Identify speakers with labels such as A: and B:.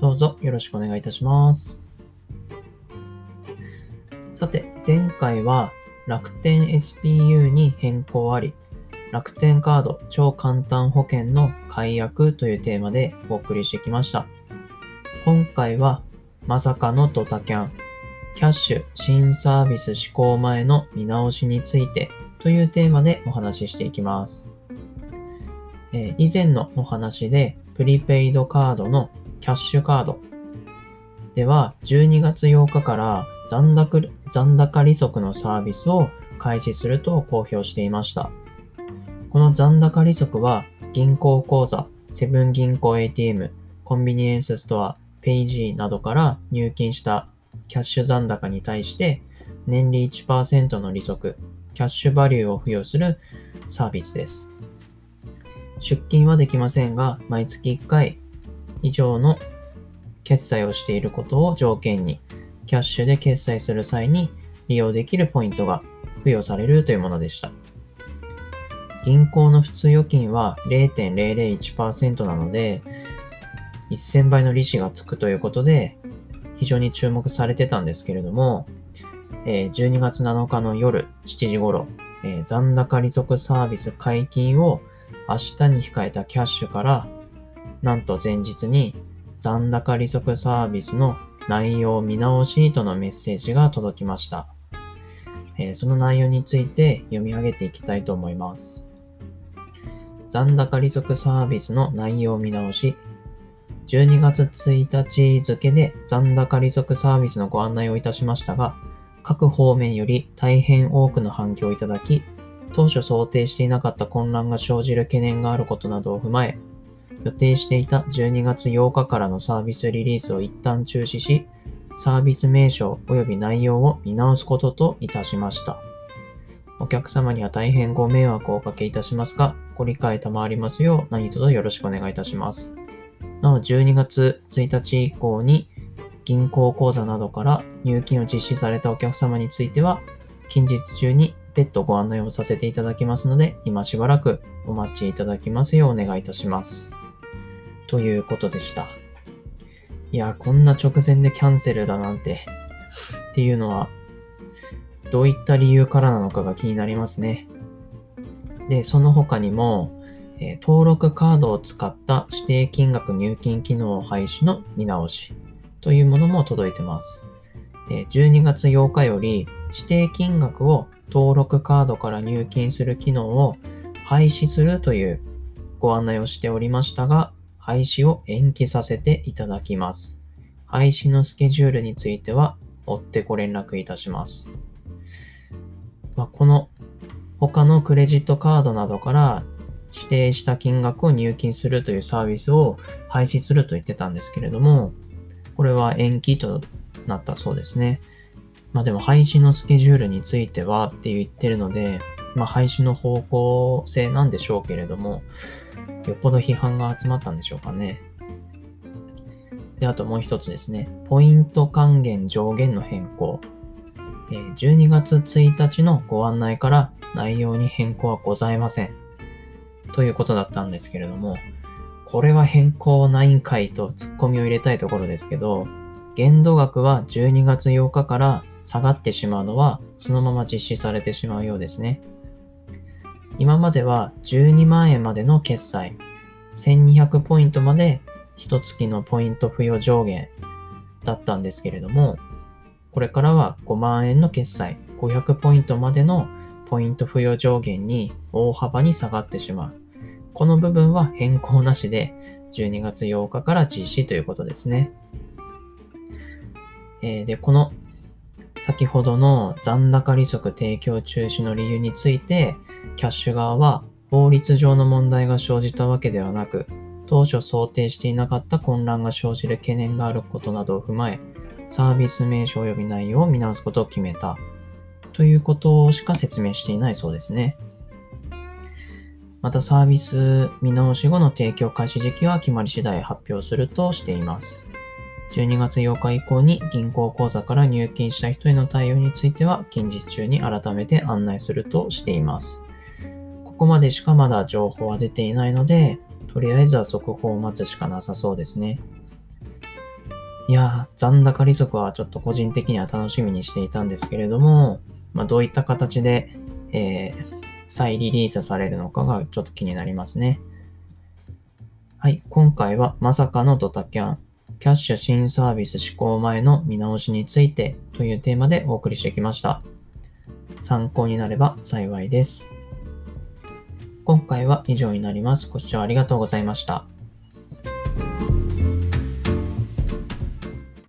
A: どうぞよろしくお願いいたします。さて、前回は楽天 SPU に変更あり、楽天カード超簡単保険の解約というテーマでお送りしてきました。今回はまさかのドタキャン、キャッシュ新サービス施行前の見直しについてというテーマでお話ししていきます。え、以前のお話で、プリペイドカードのキャッシュカードでは、12月8日から残高残高利息のサービスを開始すると公表していました。この残高利息は、銀行口座、セブン銀行 ATM、コンビニエンスストア、ペイジーなどから入金したキャッシュ残高に対して、年利1%の利息、キャッシュバリューを付与するサービスです。出金はできませんが、毎月1回以上の決済をしていることを条件に、キャッシュで決済する際に利用できるポイントが付与されるというものでした。銀行の普通預金は0.001%なので、1000倍の利子がつくということで、非常に注目されてたんですけれども、え12月7日の夜7時頃、残高利息サービス解禁を明日に控えたキャッシュから、なんと前日に残高利息サービスの内容見直しとのメッセージが届きました。えー、その内容について読み上げていきたいと思います。残高利息サービスの内容見直し。12月1日付で残高利息サービスのご案内をいたしましたが、各方面より大変多くの反響をいただき、当初想定していなかった混乱が生じる懸念があることなどを踏まえ、予定していた12月8日からのサービスリリースを一旦中止し、サービス名称及び内容を見直すことといたしました。お客様には大変ご迷惑をおかけいたしますが、ご理解賜りますよう何卒よろしくお願いいたします。なお、12月1日以降に銀行口座などから入金を実施されたお客様については、近日中に別途ご案内をさせていただきますので、今しばらくお待ちいただきますようお願いいたします。ということでした。いや、こんな直前でキャンセルだなんて、っていうのは、どういった理由からなのかが気になりますね。で、その他にも、え、登録カードを使った指定金額入金機能廃止の見直しというものも届いてます。12月8日より指定金額を登録カードから入金する機能を廃止するというご案内をしておりましたが、廃止を延期させていただきます。廃止のスケジュールについては、追ってご連絡いたします。まあ、この他のクレジットカードなどから指定した金額を入金するというサービスを廃止すると言ってたんですけれども、これは延期となったそうですね。まあでも廃止のスケジュールについてはって言ってるので、まあ廃止の方向性なんでしょうけれども、よっぽど批判が集まったんでしょうかね。で、あともう一つですね。ポイント還元上限の変更。12月1日のご案内から内容に変更はございません。ということだったんですけれども、これは変更ないんかいとツッコミを入れたいところですけど、限度額は12月8日から下がってしまうのは、そのまま実施されてしまうようですね。今までは12万円までの決済、1200ポイントまで1月のポイント付与上限だったんですけれども、これからは5万円の決済、500ポイントまでのポイント付与上限に大幅に下がってしまう。この部分は変更なしで12月8日から実施ということですね。えー、で、この先ほどの残高利息提供中止の理由について、キャッシュ側は法律上の問題が生じたわけではなく、当初想定していなかった混乱が生じる懸念があることなどを踏まえ、サービス名称及び内容を見直すことを決めたということしか説明していないそうですね。またサービス見直し後の提供開始時期は決まり次第発表するとしています。12月8日以降に銀行口座から入金した人への対応については近日中に改めて案内するとしています。ここまでしかまだ情報は出ていないので、とりあえずは続報を待つしかなさそうですね。いやー、残高利息はちょっと個人的には楽しみにしていたんですけれども、まあ、どういった形で、えー、再リリースされるのかがちょっと気になりますね。はい、今回はまさかのドタキャン、キャッシュ新サービス施行前の見直しについてというテーマでお送りしてきました。参考になれば幸いです。今回は以上になります。ご視聴ありがとうございました。